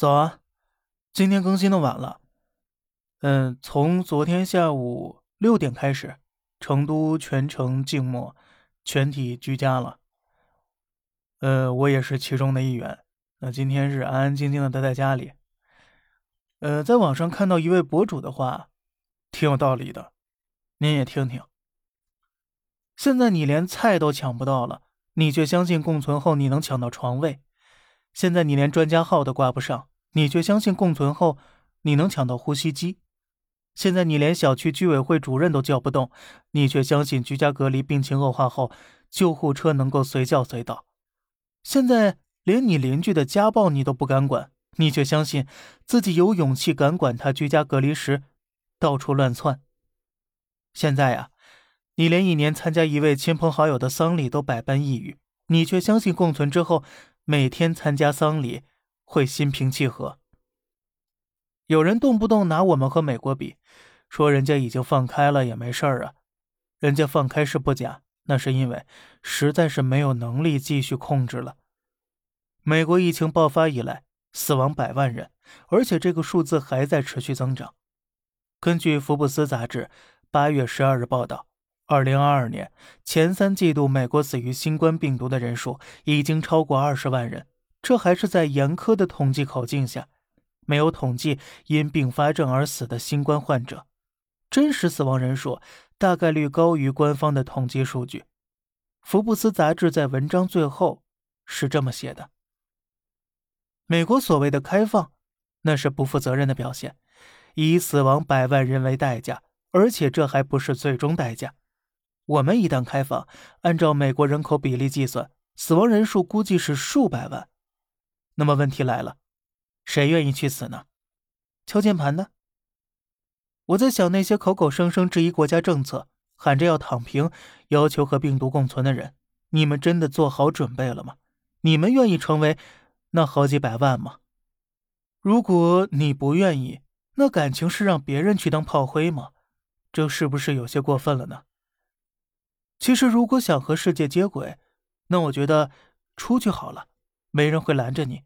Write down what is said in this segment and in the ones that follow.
早啊，今天更新的晚了。嗯，从昨天下午六点开始，成都全城静默，全体居家了。呃，我也是其中的一员。那今天是安安静静的待在家里。呃，在网上看到一位博主的话，挺有道理的，您也听听。现在你连菜都抢不到了，你却相信共存后你能抢到床位。现在你连专家号都挂不上，你却相信共存后你能抢到呼吸机；现在你连小区居委会主任都叫不动，你却相信居家隔离病情恶化后救护车能够随叫随到；现在连你邻居的家暴你都不敢管，你却相信自己有勇气敢管他居家隔离时到处乱窜。现在呀，你连一年参加一位亲朋好友的丧礼都百般抑郁，你却相信共存之后。每天参加丧礼会心平气和。有人动不动拿我们和美国比，说人家已经放开了也没事儿啊。人家放开是不假，那是因为实在是没有能力继续控制了。美国疫情爆发以来，死亡百万人，而且这个数字还在持续增长。根据福布斯杂志八月十二日报道。二零二二年前三季度，美国死于新冠病毒的人数已经超过二十万人。这还是在严苛的统计口径下，没有统计因并发症而死的新冠患者。真实死亡人数大概率高于官方的统计数据。福布斯杂志在文章最后是这么写的：美国所谓的开放，那是不负责任的表现，以死亡百万人为代价，而且这还不是最终代价。我们一旦开放，按照美国人口比例计算，死亡人数估计是数百万。那么问题来了，谁愿意去死呢？敲键盘的。我在想，那些口口声声质疑国家政策、喊着要躺平、要求和病毒共存的人，你们真的做好准备了吗？你们愿意成为那好几百万吗？如果你不愿意，那感情是让别人去当炮灰吗？这是不是有些过分了呢？其实，如果想和世界接轨，那我觉得出去好了，没人会拦着你，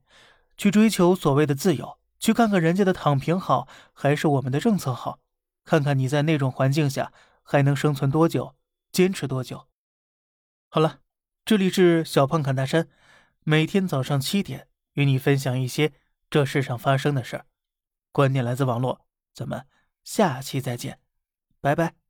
去追求所谓的自由，去看看人家的躺平好，还是我们的政策好，看看你在那种环境下还能生存多久，坚持多久。好了，这里是小胖侃大山，每天早上七点与你分享一些这世上发生的事儿，观点来自网络，咱们下期再见，拜拜。